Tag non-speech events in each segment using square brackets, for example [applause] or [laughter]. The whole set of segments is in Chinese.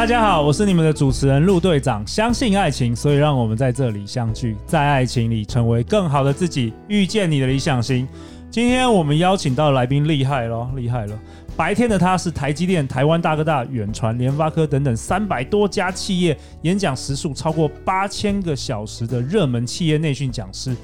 大家好，我是你们的主持人陆队长。相信爱情，所以让我们在这里相聚，在爱情里成为更好的自己，遇见你的理想型。今天我们邀请到的来宾厉害了，厉害了！白天的他是台积电、台湾大哥大、远传、联发科等等三百多家企业演讲时数超过八千个小时的热门企业内训讲师。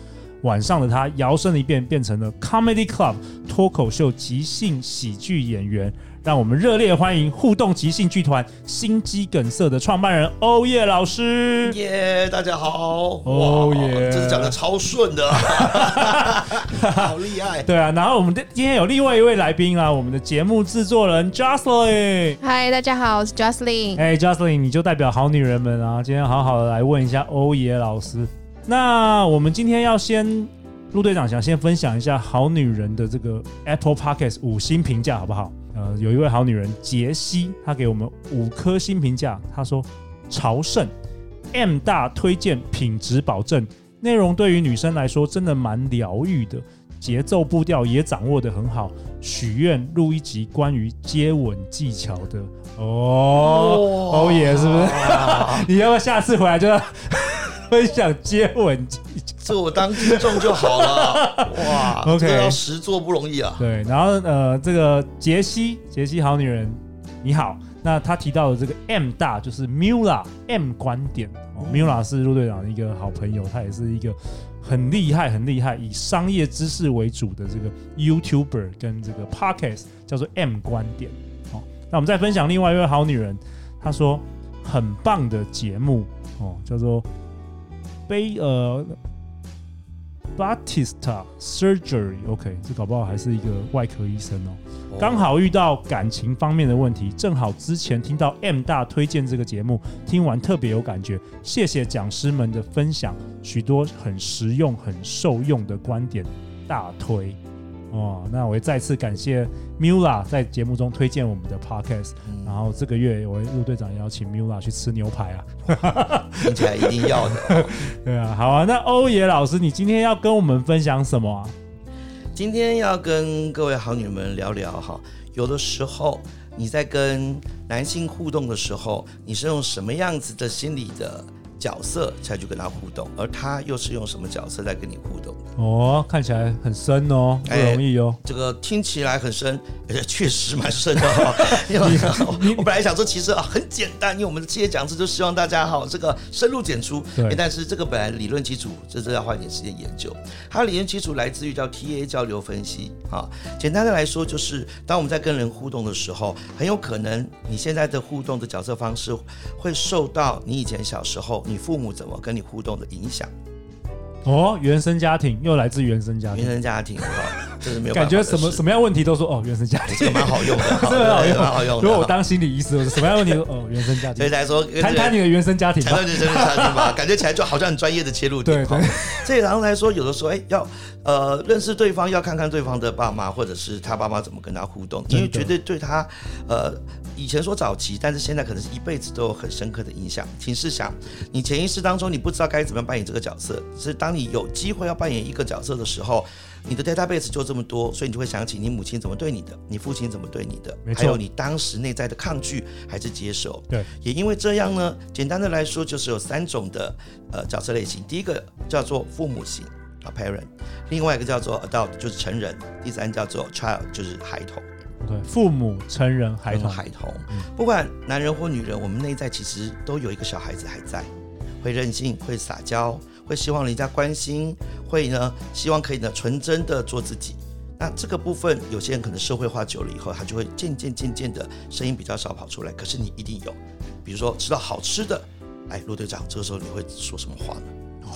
晚上的他摇身一变，变成了 Comedy Club 脱口秀即兴喜剧演员。让我们热烈欢迎互动即兴剧团心肌梗塞的创办人欧耶老师。耶，大家好！欧耶，这是讲的超顺的，[laughs] 好厉害。对啊，然后我们的今天有另外一位来宾啊，我们的节目制作人 Jocelyn。嗨，大家好，我是 Jocelyn。哎，Jocelyn，你就代表好女人们啊，今天好好的来问一下欧耶老师。那我们今天要先，陆队长想先分享一下好女人的这个 Apple Podcast 五星评价，好不好？呃，有一位好女人杰西，她给我们五颗星评价。她说：“朝圣 M 大推荐，品质保证，内容对于女生来说真的蛮疗愈的，节奏步调也掌握的很好。许愿录一集关于接吻技巧的哦，欧耶，是不是？[laughs] 你要不要下次回来就要分享接吻技巧？”这我当听众就好了，[laughs] 哇，OK，这要实做不容易啊。对，然后呃，这个杰西，杰西好女人，你好。那他提到的这个 M 大就是 Mula M 观点、哦嗯、，Mula 是陆队长的一个好朋友，他也是一个很厉害、很厉害以商业知识为主的这个 YouTuber 跟这个 Podcast 叫做 M 观点。哦，那我们再分享另外一位好女人，她说很棒的节目哦，叫做悲呃。Batista Surgery，OK，这搞不好还是一个外科医生哦。刚好遇到感情方面的问题，正好之前听到 M 大推荐这个节目，听完特别有感觉。谢谢讲师们的分享，许多很实用、很受用的观点，大推。哦，那我也再次感谢 Mula 在节目中推荐我们的 Podcast，嗯、然后这个月我陆队长邀请 Mula 去吃牛排啊，[laughs] 听起来一定要的、哦。[laughs] 对啊，好啊，那欧野老师，你今天要跟我们分享什么啊？今天要跟各位好女人们聊聊哈，有的时候你在跟男性互动的时候，你是用什么样子的心理的？角色才去跟他互动，而他又是用什么角色在跟你互动？哦，看起来很深哦，不容易哦。这个听起来很深，而且确实蛮深的哈。[laughs] [laughs] 我本来想说，其实啊很简单，因为我们的企业讲师就希望大家哈这个深入浅出。对。但是这个本来理论基础，这是要花一点时间研究。它理论基础来自于叫 TA 交流分析啊。简单的来说，就是当我们在跟人互动的时候，很有可能你现在的互动的角色方式会受到你以前小时候你。父母怎么跟你互动的影响？哦，原生家庭又来自原生家庭，原生家庭哈，这是没有感觉什么什么样问题都说哦，原生家庭，这个蛮好用的，真的很好用，蛮好用。如果我当心理医师，我什么样问题都哦，[laughs] 原生家庭。所以来说，谈谈你的原生家庭，谈谈原生家庭吧，[laughs] 感觉起来就好像很专业的切入点。对，这然后来说，有的时候哎，要呃认识对方，要看看对方的爸妈，或者是他爸妈怎么跟他互动，因为绝对对他呃。以前说早期，但是现在可能是一辈子都有很深刻的印象。请试想，你潜意识当中你不知道该怎么样扮演这个角色，是当你有机会要扮演一个角色的时候，你的 database 就这么多，所以你就会想起你母亲怎么对你的，你父亲怎么对你的，还有你当时内在的抗拒还是接受。对，也因为这样呢，简单的来说就是有三种的呃角色类型，第一个叫做父母型啊 parent，另外一个叫做 adult 就是成人，第三叫做 child 就是孩童。对，父母、成人、孩童、孩童，不管男人或女人，我们内在其实都有一个小孩子还在，会任性，会撒娇，会希望人家关心，会呢希望可以呢纯真的做自己。那这个部分，有些人可能社会化久了以后，他就会渐渐渐渐的声音比较少跑出来。可是你一定有，比如说吃到好吃的，哎，陆队长，这个时候你会说什么话呢？哇，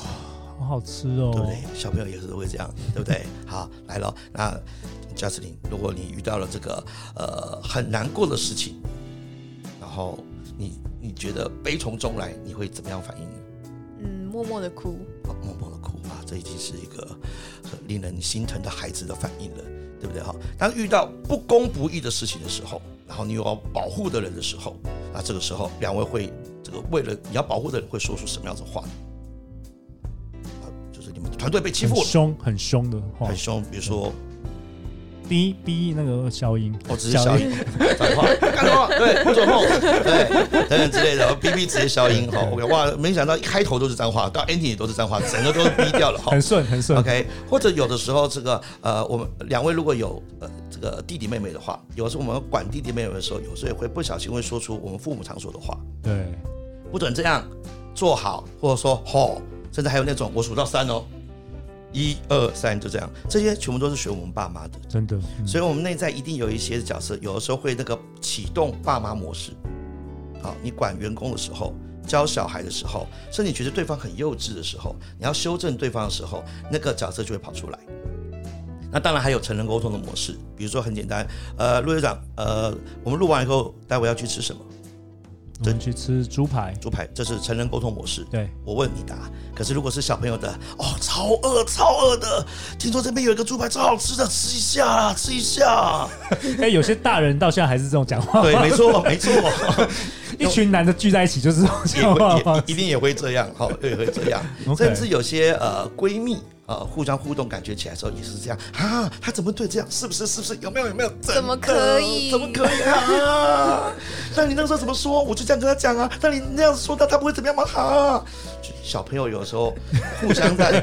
好好吃哦，对不对？小朋友也是会这样，对不对？[laughs] 好，来了，那。贾斯汀，如果你遇到了这个呃很难过的事情，然后你你觉得悲从中来，你会怎么样反应呢？嗯，默默的哭，默默的哭啊，这已经是一个很令人心疼的孩子的反应了，对不对？哈？当遇到不公不义的事情的时候，然后你有要保护的人的时候，那这个时候两位会这个为了你要保护的人会说出什么样子的话？就是你们团队被欺负了，很凶很凶的话，很凶，比如说。逼逼那个消音，哦，只是消音，转 [laughs] 话，干什么？[laughs] [laughs] 对，不准碰，对，等等之类的，哔哔直接消音，好，OK，哇，没想到一开头都是脏话，到 ending 也都是脏话，整个都是哔掉了，哈，很顺，很顺，OK，或者有的时候这个呃，我们两位如果有呃这个弟弟妹妹的话，有时候我们管弟弟妹妹的时候，有时候也会不小心会说出我们父母常说的话，对，不准这样做好，或者说吼，甚至还有那种我数到三哦。一二三，就这样，这些全部都是学我们爸妈的，真的。嗯、所以，我们内在一定有一些角色，有的时候会那个启动爸妈模式。好，你管员工的时候，教小孩的时候，甚至你觉得对方很幼稚的时候，你要修正对方的时候，那个角色就会跑出来。那当然还有成人沟通的模式，比如说很简单，呃，陆队长，呃，我们录完以后，待会要去吃什么？我们去吃猪排，猪排，这是成人沟通模式。对，我问你答。可是如果是小朋友的，哦，超饿，超饿的，听说这边有一个猪排超好吃的，吃一下，吃一下。[laughs] 哎，有些大人到现在还是这种讲话。对，没错，没错。[laughs] 一群男的聚在一起就是这种讲话，一定也会这样，好，也会这样。[laughs] 甚至有些呃闺蜜。呃，互相互动，感觉起来的时候也是这样啊。他怎么对这样？是不是？是不是？有没有？有没有？怎么可以？怎么可以啊？[laughs] 那你那个时候怎么说？我就这样跟他讲啊。那你那样子说他，他不会怎么样吗？啊，小朋友有时候互相在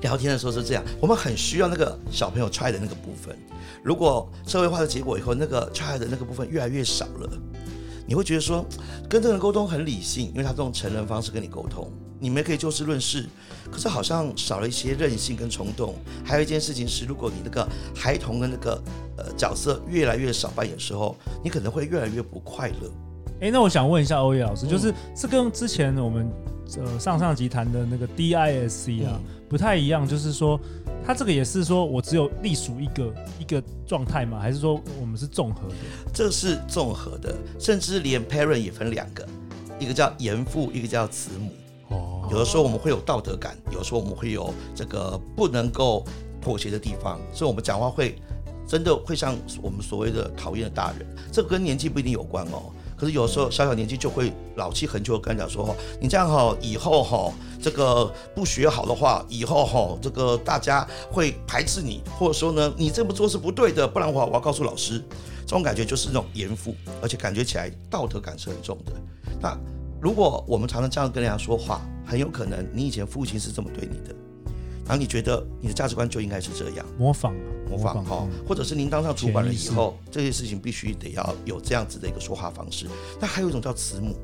聊天的时候是这样。我们很需要那个小朋友 try 的那个部分。如果社会化的结果以后，那个 try 的那个部分越来越少了，你会觉得说跟这个人沟通很理性，因为他这种成人方式跟你沟通。你们可以就事论事，可是好像少了一些任性跟冲动。还有一件事情是，如果你那个孩童的那个呃角色越来越少扮演的时候，你可能会越来越不快乐。哎，那我想问一下欧耶老师，就是是跟之前我们呃上上集谈的那个 DISC 啊、嗯、不太一样，就是说他这个也是说我只有隶属一个一个状态吗？还是说我们是综合的？这是综合的，甚至连 parent 也分两个，一个叫严父，一个叫慈母。有的时候我们会有道德感，有的时候我们会有这个不能够妥协的地方，所以我们讲话会真的会像我们所谓的讨厌的大人。这跟年纪不一定有关哦，可是有时候小小年纪就会老气横秋，跟他讲说：“你这样哈，以后哈，这个不学好的话，以后哈，这个大家会排斥你，或者说呢，你这么做是不对的，不然的话我要告诉老师。”这种感觉就是那种严父，而且感觉起来道德感是很重的。那如果我们常常这样跟人家说话，很有可能你以前父亲是这么对你的，然后你觉得你的价值观就应该是这样，模仿模仿哈，或者是您当上主管了以后，这些事情必须得要有这样子的一个说话方式。那还有一种叫慈母。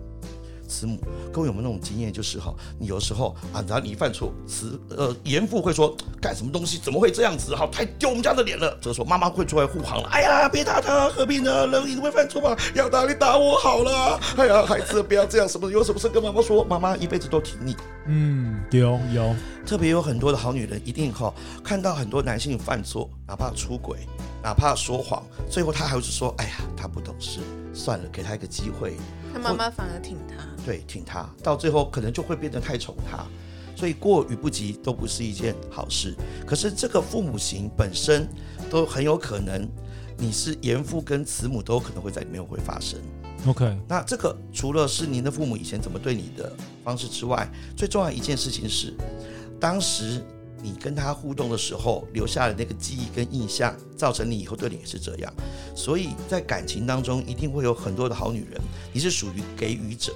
慈母，各位有没有那种经验？就是哈，你有时候啊，然后你犯错，慈呃严父会说干什么东西？怎么会这样子？哈，太丢我们家的脸了。这个时候妈妈会出来护航了。哎呀，别打他，何必呢？人一定会犯错嘛，要打你打我好了。哎呀，孩子不要这样，什么有什么事跟妈妈说，妈妈一辈子都挺你。嗯，有有，特别有很多的好女人一定哈，看到很多男性犯错，哪怕出轨，哪怕说谎，最后她还是说，哎呀，他不懂事，算了，给他一个机会。他妈妈反而挺他。对，挺他，到最后可能就会变得太宠他，所以过与不及都不是一件好事。可是这个父母型本身都很有可能，你是严父跟慈母都有可能会在里面会发生。OK，那这个除了是您的父母以前怎么对你的方式之外，最重要一件事情是，当时你跟他互动的时候留下的那个记忆跟印象，造成你以后对你也是这样。所以在感情当中，一定会有很多的好女人，你是属于给予者。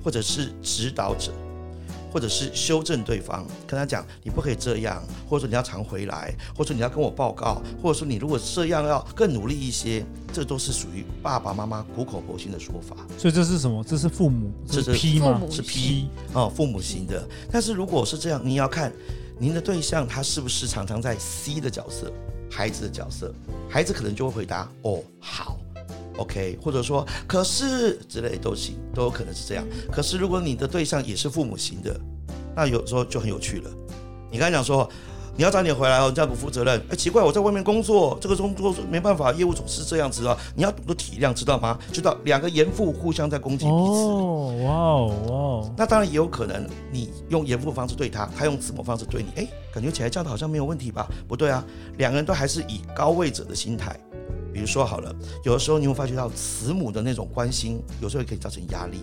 或者是指导者，或者是修正对方，跟他讲你不可以这样，或者说你要常回来，或者说你要跟我报告，或者说你如果这样要更努力一些，这都是属于爸爸妈妈苦口婆心的说法。所以这是什么？这是父母，这是 P 吗？是 P 哦，父母型的。但是如果是这样，你要看您的对象他是不是常常在 C 的角色，孩子的角色，孩子可能就会回答哦，好。OK，或者说可是之类都行，都有可能是这样。可是如果你的对象也是父母型的，那有时候就很有趣了。你刚才讲说你要早点回来哦，你这样不负责任。哎，奇怪，我在外面工作，这个工作没办法，业务总是这样子啊。你要懂得体谅，知道吗？知道两个严父互相在攻击彼此。哦，哇哦，哇哦。那当然也有可能，你用严父方式对他，他用子母方式对你。哎，感觉起来这样的好像没有问题吧？不对啊，两个人都还是以高位者的心态。比如说好了，有的时候你会发觉到慈母的那种关心，有时候也可以造成压力。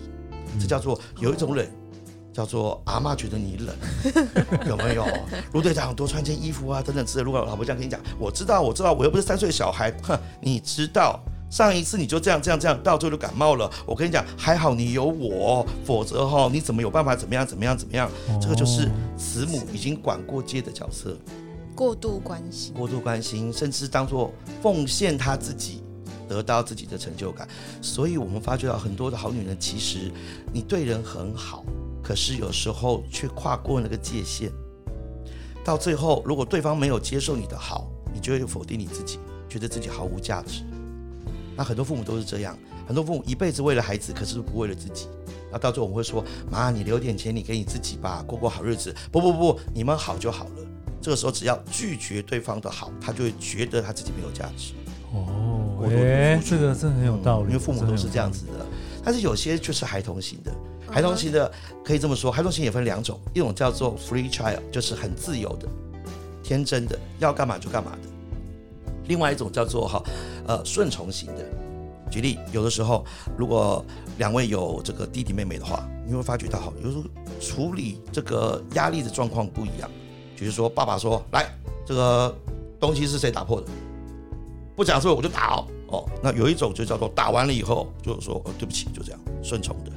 这叫做有一种冷。叫做阿妈觉得你冷，[laughs] 有没有？卢队长多穿件衣服啊，等等之类。如果老婆这样跟你讲，我知道，我知道，我又不是三岁小孩，哼，你知道，上一次你就这样这样这样，到最后就感冒了。我跟你讲，还好你有我，否则哈，你怎么有办法怎么样怎么样怎么样？这个就是慈母已经管过界的角色，过度关心，过度关心，甚至当做奉献他自己，得到自己的成就感。所以我们发觉到很多的好女人，其实你对人很好。可是有时候却跨过那个界限，到最后，如果对方没有接受你的好，你就会否定你自己，觉得自己毫无价值。那很多父母都是这样，很多父母一辈子为了孩子，可是不为了自己。那到最后我们会说：“妈，你留点钱，你给你自己吧，过过好日子。”不不不，你们好就好了。这个时候只要拒绝对方的好，他就会觉得他自己没有价值。哦，哎，这个真的很有道理，因为父母都是这样子的。但是有些就是孩童型的。孩童型的可以这么说，孩童型也分两种，一种叫做 free child，就是很自由的、天真的，要干嘛就干嘛的；另外一种叫做哈呃顺从型的。举例，有的时候如果两位有这个弟弟妹妹的话，你会发觉到哈，有时候处理这个压力的状况不一样。比如说，爸爸说：“来，这个东西是谁打破的？不讲错我就打哦。”哦，那有一种就叫做打完了以后就是说：“哦，对不起，就这样顺从的。”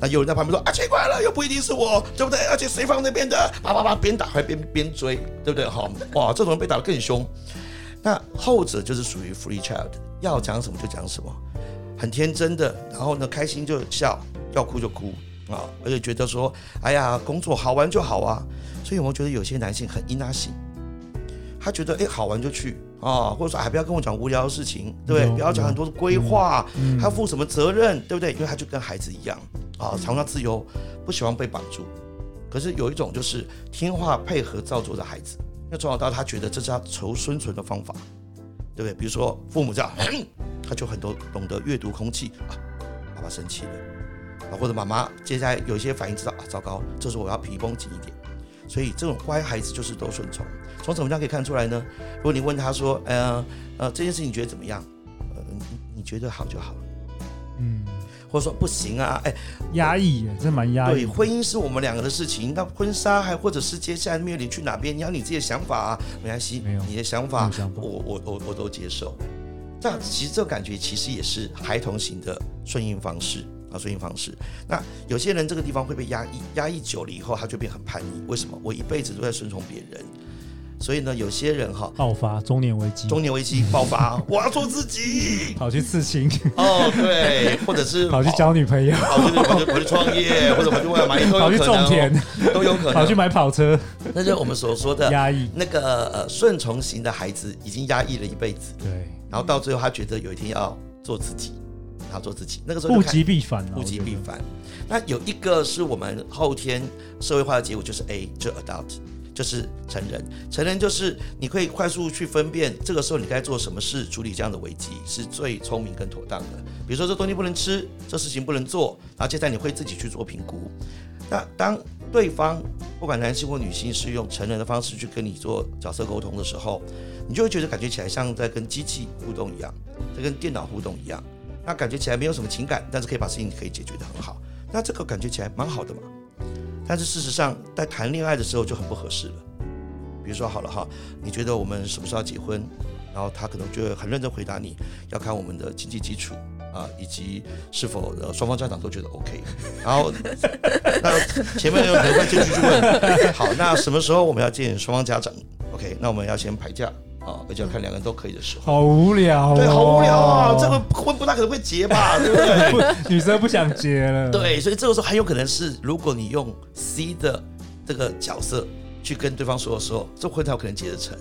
那有人在旁边说啊，奇怪了，又不一定是我，对不对？而且谁放那边的？啪啪啪，边打还边边追，对不对？好哇，这种人被打得更凶。那后者就是属于 free child，要讲什么就讲什么，很天真的，然后呢，开心就笑，要哭就哭啊，而且觉得说，哎呀，工作好玩就好啊。所以我们觉得有些男性很依赖性，他觉得哎，好玩就去。啊，或者说哎，不要跟我讲无聊的事情，对不对？不要讲很多的规划，他要负什么责任，对不对？因为他就跟孩子一样啊，常常自由，不喜欢被绑住。可是有一种就是听话配合照做的孩子，那从小到大他觉得这是他求生存的方法，对不对？比如说父母这样，[clears throat] 他就很多懂得阅读空气啊，爸爸生气了啊，或者妈妈接下来有一些反应，知道啊，糟糕，这时候我要皮绷紧一点。所以这种乖孩子就是都顺从。从什么样可以看出来呢？如果你问他说：“呃呃，这件事情你觉得怎么样？呃，你你觉得好就好了。”嗯，或者说不行啊，哎，压抑，真蛮压抑。对，婚姻是我们两个的事情，那婚纱还或者是接下来面临去哪边，你要你自己的想法啊，没关系，没有你的想法，想法我我我我都接受。这样其实这个感觉其实也是孩童型的顺应方式。啊顺应方式，那有些人这个地方会被压抑，压抑久了以后，他就变很叛逆。为什么？我一辈子都在顺从别人，所以呢，有些人哈爆发中年危机，中年危机 [laughs] 爆发，我要做自己，跑去刺青，哦，对，或者是 [laughs] 跑去交女朋友，跑去跑去跑去创业，或者跑去外买，跑去种田，都有可能，跑去买跑车，那就是我们所说的压抑。那个呃顺从型的孩子已经压抑了一辈子，对，然后到最后他觉得有一天要做自己。他做自己，那个时候物极必反，物极必反。那有一个是我们后天社会化的结果，就是 A，就 adult，就是成人。成人就是你可以快速去分辨，这个时候你该做什么事处理这样的危机，是最聪明跟妥当的。比如说这东西不能吃，这事情不能做，然后接下来你会自己去做评估。那当对方不管男性或女性是用成人的方式去跟你做角色沟通的时候，你就会觉得感觉起来像在跟机器互动一样，在跟电脑互动一样。那感觉起来没有什么情感，但是可以把事情可以解决得很好。那这个感觉起来蛮好的嘛。但是事实上，在谈恋爱的时候就很不合适了。比如说好了哈，你觉得我们什么时候要结婚？然后他可能就会很认真回答你，要看我们的经济基础啊，以及是否的双方家长都觉得 OK。然后 [laughs] 那前面有可能会继续去问，好，那什么时候我们要见双方家长？OK，那我们要先排假。啊，而且要看两个人都可以的时候，好无聊，哦，对，好无聊啊！这个婚不大可能会结吧，对不对？[laughs] 女生不想结了，[laughs] 对，所以这个时候很有可能是，如果你用 C 的这个角色去跟对方说的时候，这婚才有可能结得成。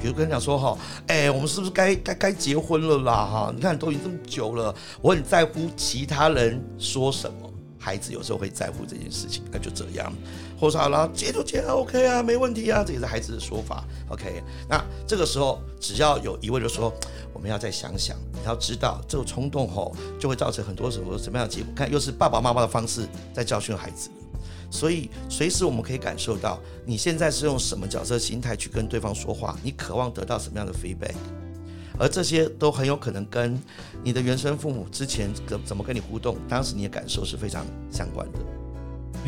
比如跟人讲说哈，哎，我们是不是该该该结婚了啦？哈，你看都已经这么久了，我很在乎其他人说什么。孩子有时候会在乎这件事情，那就这样，或者说好了，结就结，OK 啊，没问题啊，这也是孩子的说法，OK。那这个时候只要有一位就说，我们要再想想，你要知道这个冲动吼就会造成很多什么什么样的结果，看又是爸爸妈妈的方式在教训孩子。所以，随时我们可以感受到，你现在是用什么角色心态去跟对方说话，你渴望得到什么样的 feedback，而这些都很有可能跟你的原生父母之前怎怎么跟你互动，当时你的感受是非常相关的。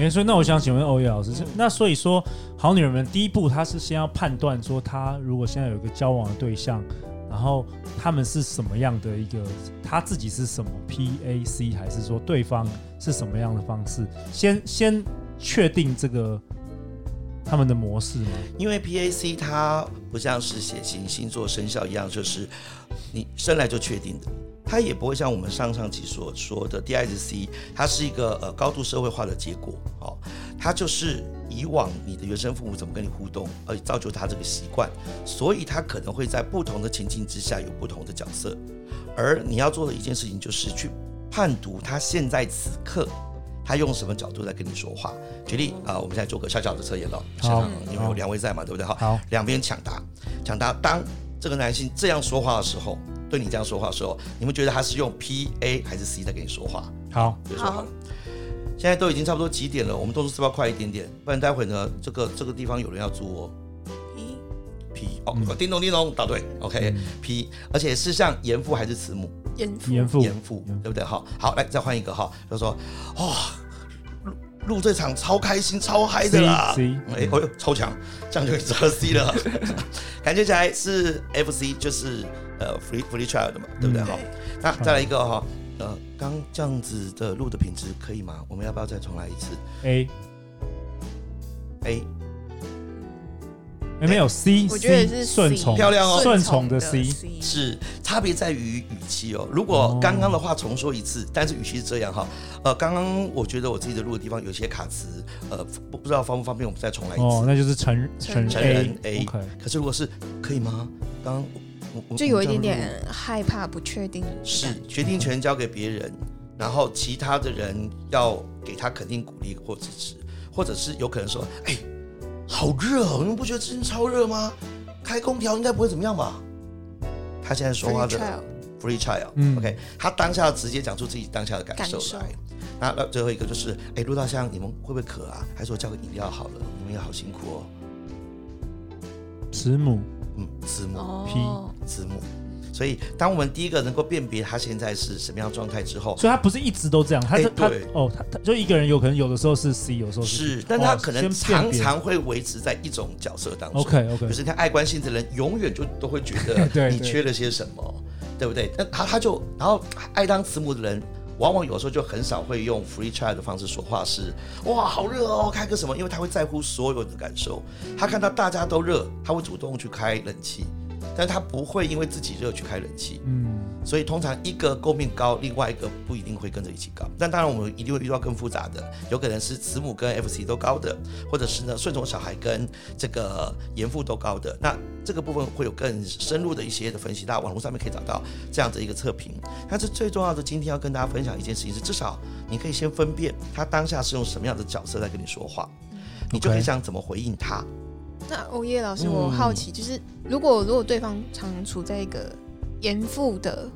哎，所以那我想请问欧耶老师，那所以说，好女人们第一步，她是先要判断说，她如果现在有一个交往的对象，然后他们是什么样的一个，她自己是什么 PAC，还是说对方是什么样的方式？先先。确定这个他们的模式吗？因为 PAC 它不像是血型、星座、生肖一样，就是你生来就确定的。它也不会像我们上上集所说的 DISC，它是一个呃高度社会化的结果。哦，它就是以往你的原生父母怎么跟你互动，而造就他这个习惯，所以他可能会在不同的情境之下有不同的角色。而你要做的一件事情，就是去判读他现在此刻。他用什么角度在跟你说话？举例啊、呃，我们现在做个小小的测验了。现场因为有两位在嘛，对不对？好，两边抢答，抢答。当这个男性这样说话的时候，对你这样说话的时候，你们觉得他是用 P A 还是 C 在跟你说话？好，比如说好。现在都已经差不多几点了？我们动作是不是要快一点点？不然待会呢，这个这个地方有人要租哦。P P 哦，嗯、叮咚叮咚，答对。OK、嗯、P，而且是像严父还是慈母？严父，严父，严父，对不对？好，好，来再换一个哈，就是说，哇、哦。录这场超开心、超嗨的啦！哎，哦呦，超强，这样就可以知道 C 了。[laughs] 感觉起来是 FC，就是呃，free free child 嘛，对不对？好，那再来一个哈，呃，刚这样子的录的品质可以吗？我们要不要再重来一次？A A。没有 C，我觉得是顺从，漂亮哦，顺从的 C 是差别在于语气哦。如果刚刚的话重说一次，但是语气是这样哈。呃，刚刚我觉得我自己的录的地方有些卡词，呃，不不知道方不方便，我们再重来一次。哦，那就是成成成人 A。可是如果是可以吗？刚刚就有一点点害怕，不确定。是决定权交给别人，然后其他的人要给他肯定鼓励或支持，或者是有可能说，哎。好热哦！你们不觉得最近超热吗？开空调应该不会怎么样吧？他现在说话的 free child，嗯，OK，他当下直接讲出自己当下的感受来。那那最后一个就是，哎，陆大香，你们会不会渴啊？还是我叫个饮料好了？你们也好辛苦哦。慈母，嗯，慈母，P，慈母。所以，当我们第一个能够辨别他现在是什么样状态之后，所以他不是一直都这样，他是、欸、他哦，他他就一个人有可能有的时候是 C，有时候是，是，但他可能常常会维持在一种角色当中。OK OK，就是他爱关心的人，永远就都会觉得 [laughs] 你缺了些什么，对，对，对，对不对？那他他就然后爱当慈母的人，往往有时候就很少会用 free child 的方式说话，是哇好热哦，开个什么？因为他会在乎所有人的感受，他看到大家都热，他会主动去开冷气。但他不会因为自己热去开冷气，嗯，所以通常一个够命高，另外一个不一定会跟着一起高。但当然我们一定会遇到更复杂的，有可能是慈母跟 FC 都高的，或者是呢顺从小孩跟这个严父都高的。那这个部分会有更深入的一些的分析，大家网络上面可以找到这样的一个测评。但是最重要的，今天要跟大家分享一件事情是，至少你可以先分辨他当下是用什么样的角色在跟你说话，你就可以想怎么回应他。那欧耶老师，我好奇，就是如果如果对方常处在一个严父的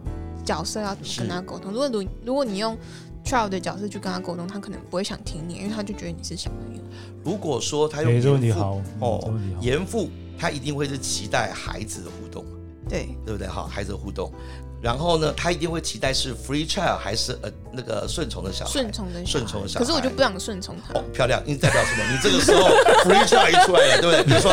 角色，要怎么跟他沟通？如果如如果你用 child 的角色去跟他沟通，他可能不会想听你，因为他就觉得你是小朋友。如果说他用严父哦，严父他一定会是期待孩子的互动，对对不对？好，孩子的互动。然后呢，他一定会期待是 free child 还是呃那个顺从的小孩？顺从的顺从的小孩。可是我就不想顺从他。哦，漂亮，你代表什么？你这个时候 free child 一出来了，对不对？比如说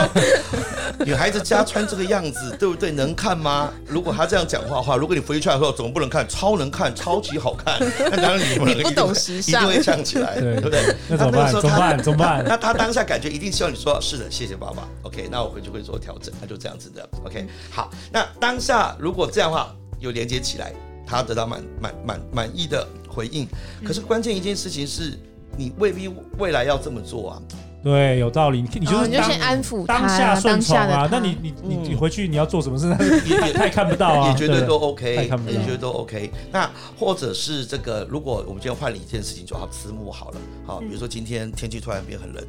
[laughs] 女孩子家穿这个样子，[laughs] 对不对？能看吗？如果她这样讲话的话，如果你 free child 的时候，怎么不能看？超能看，超级好看。[laughs] 那当然你不能，你不懂时尚，一定会唱起来，对不对？那怎么办？怎么办？怎么办？那他当下感觉一定希望你说是的，谢谢爸爸。OK，那我回去会做调整。那就这样子的。OK，好。那当下如果这样的话有连接起来。他得到满满满满意的回应，可是关键一件事情是，你未必未来要这么做啊。对，有道理。你你就是你就先安抚当下顺从啊。那你你你你回去你要做什么事？也他 [laughs] 也看不到啊。[laughs] 也绝对都 OK，也绝对都 OK。那或者是这个，如果我们今天换了一件事情，就好慈母好了。好，比如说今天天气突然变很冷，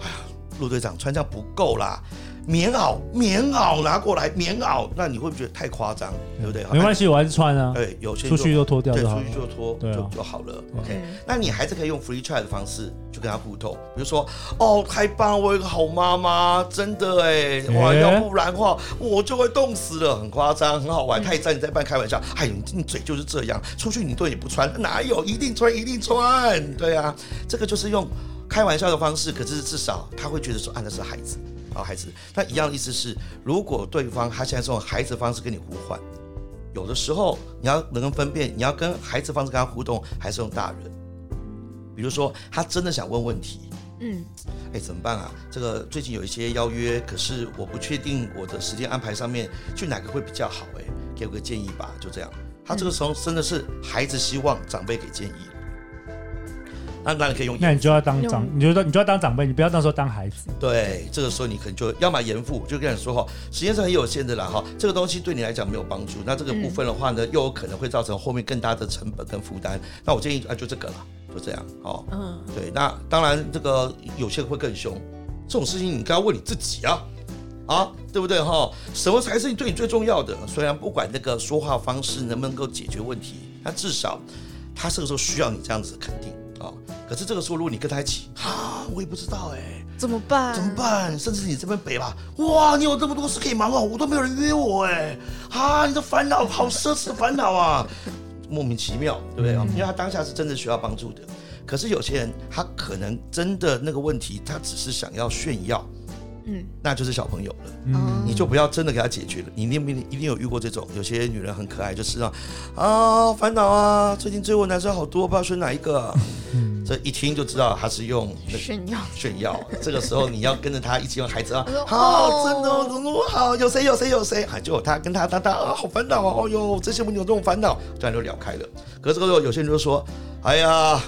哎呀，陆队长穿这样不够啦。棉袄，棉袄拿过来，棉袄，那你会不会觉得太夸张？对不对？没关系，我还是穿啊。对，有些出去就脱掉，对，出去就脱，就就好了。OK，那你还是可以用 free trial 的方式去跟他互动，比如说，哦，太棒了，我有一个好妈妈，真的哎，哇，要不然的话我就会冻死了，很夸张，很好玩，他也在你在半开玩笑，哎呦，你嘴就是这样，出去你都也不穿，哪有？一定穿，一定穿，对啊，这个就是用开玩笑的方式，可是至少他会觉得说，啊，那是孩子。好孩子，那一样的意思是，如果对方他现在是用孩子的方式跟你呼唤，有的时候你要能够分辨，你要跟孩子方式跟他互动，还是用大人。比如说，他真的想问问题，嗯，哎，怎么办啊？这个最近有一些邀约，可是我不确定我的时间安排上面去哪个会比较好，哎，给我个建议吧，就这样。他这个时候真的是孩子希望长辈给建议。那当然可以用，那你就要当长，你就说你就要当长辈，你不要到时候当孩子。对，这个时候你可能就要么严父，就跟你说哈，时间是很有限的啦哈，这个东西对你来讲没有帮助，那这个部分的话呢，又有可能会造成后面更大的成本跟负担。那我建议啊，就这个了，就这样哦。嗯，对，那当然这个有些人会更凶，这种事情你该要问你自己啊，啊，对不对哈？什么才是你对你最重要的？虽然不管那个说话方式能不能够解决问题，但至少他这个时候需要你这样子肯定。啊！可是这个时候，如果你跟他一起，啊，我也不知道哎、欸，怎么办？怎么办？甚至你这边北吧，哇，你有这么多事可以忙啊，我都没有人约我哎，啊，你的烦恼好奢侈的烦恼啊，[laughs] 莫名其妙，对不对？因为他当下是真的需要帮助的，可是有些人他可能真的那个问题，他只是想要炫耀。嗯，那就是小朋友了。嗯，你就不要真的给他解决了。你一定一定有遇过这种，有些女人很可爱，就是啊啊烦恼啊，最近追我男生好多，不知道选哪一个。嗯，[laughs] 这一听就知道他是用炫耀炫耀。这个时候你要跟着他一起用孩子啊，好真的怎么好？有谁有谁有谁？啊，就他跟他他他啊，好烦恼啊！哦哟，这些你有这种烦恼，这样就聊开了。可是这个时候有些人就说，哎呀。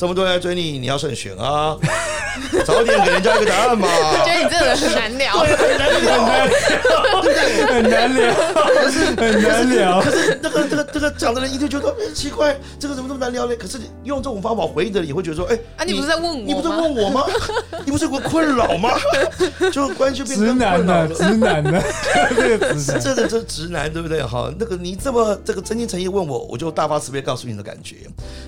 这么多人来追你，你要慎选啊！[laughs] 早点给人家一个答案嘛。我觉得你这个人很难聊，很难聊，很难聊，很难聊。可是那个这个这个讲的人一定觉得奇怪，这个怎么这么难聊呢？可是用这种方法回应的人也会觉得说，哎，啊，你不是在问我？你不是问我吗？你不是有个困扰吗？就关系变成直男的，直男的，这个直男，这这这直男对不对？哈，那个你这么这个真心诚意问我，我就大发慈悲告诉你的感觉。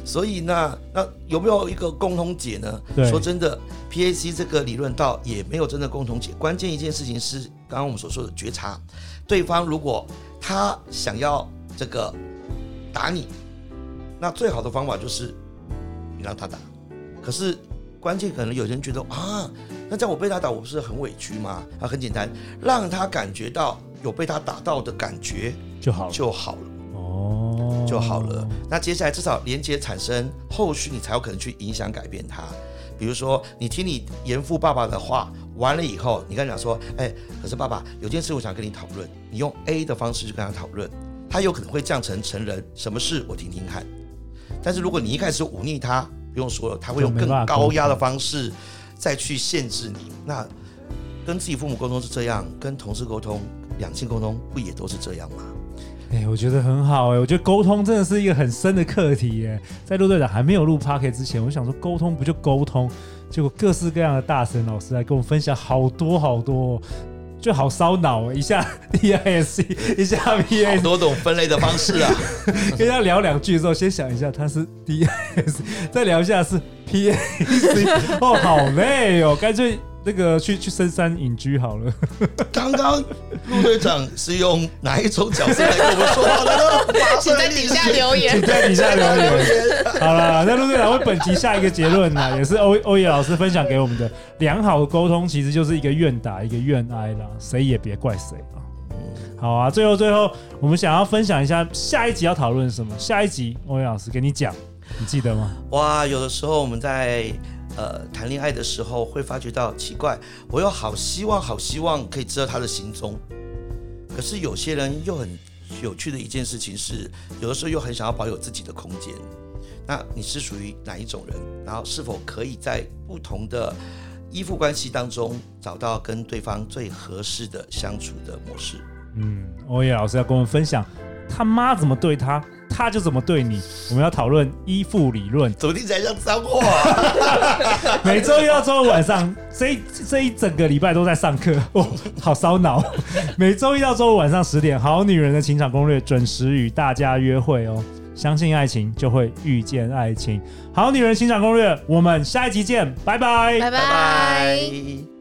所以那那有。有没有一个共同解呢？对说真的，PAC 这个理论倒也没有真的共同解。关键一件事情是，刚刚我们所说的觉察，对方如果他想要这个打你，那最好的方法就是你让他打。可是关键可能有人觉得啊，那这样我被他打，我不是很委屈吗？啊，很简单，让他感觉到有被他打到的感觉就好就好了。就好了。那接下来至少连接产生，后续你才有可能去影响改变他。比如说，你听你严父爸爸的话完了以后，你跟他讲说：“哎，可是爸爸有件事我想跟你讨论。”你用 A 的方式去跟他讨论，他有可能会降成成人。什么事？我听听看。但是如果你一开始忤逆他，不用说了，他会用更高压的方式再去限制你。那跟自己父母沟通是这样，跟同事沟通、两性沟通不也都是这样吗？哎、欸，我觉得很好哎、欸，我觉得沟通真的是一个很深的课题耶、欸。在陆队长还没有录 Podcast 之前，我想说沟通不就沟通，结果各式各样的大神老师来跟我分享好多好多，就好烧脑、欸。一下 [laughs] DISC，一下 PAC，好多种分类的方式啊。跟他聊两句之后，先想一下他是 DISC，再聊一下是 PAC，哦，好累哦，干脆。那个去去深山隐居好了。[laughs] 刚刚陆队长是用哪一种角色来跟我们说话的呢？[laughs] 请在底下留言，请在底下留言。[laughs] 好了，那陆队长为本集下一个结论呢，也是欧欧野老师分享给我们的：良好的沟通其实就是一个愿打一个愿挨啦，谁也别怪谁啊。好啊，最后最后，我们想要分享一下下一集要讨论什么？下一集欧野老师给你讲，你记得吗？哇，有的时候我们在。呃，谈恋爱的时候会发觉到奇怪，我又好希望、好希望可以知道他的行踪，可是有些人又很有趣的一件事情是，有的时候又很想要保有自己的空间。那你是属于哪一种人？然后是否可以在不同的依附关系当中找到跟对方最合适的相处的模式。嗯，欧耶老师要跟我们分享他妈怎么对他，他就怎么对你。我们要讨论依附理论，怎么听起来像脏话啊？[laughs] 每周一到周五晚上，这一这一整个礼拜都在上课，哦，好烧脑。每周一到周五晚上十点，《好女人的情场攻略》准时与大家约会哦。相信爱情，就会遇见爱情。好女人情场攻略，我们下一集见，拜拜，拜拜。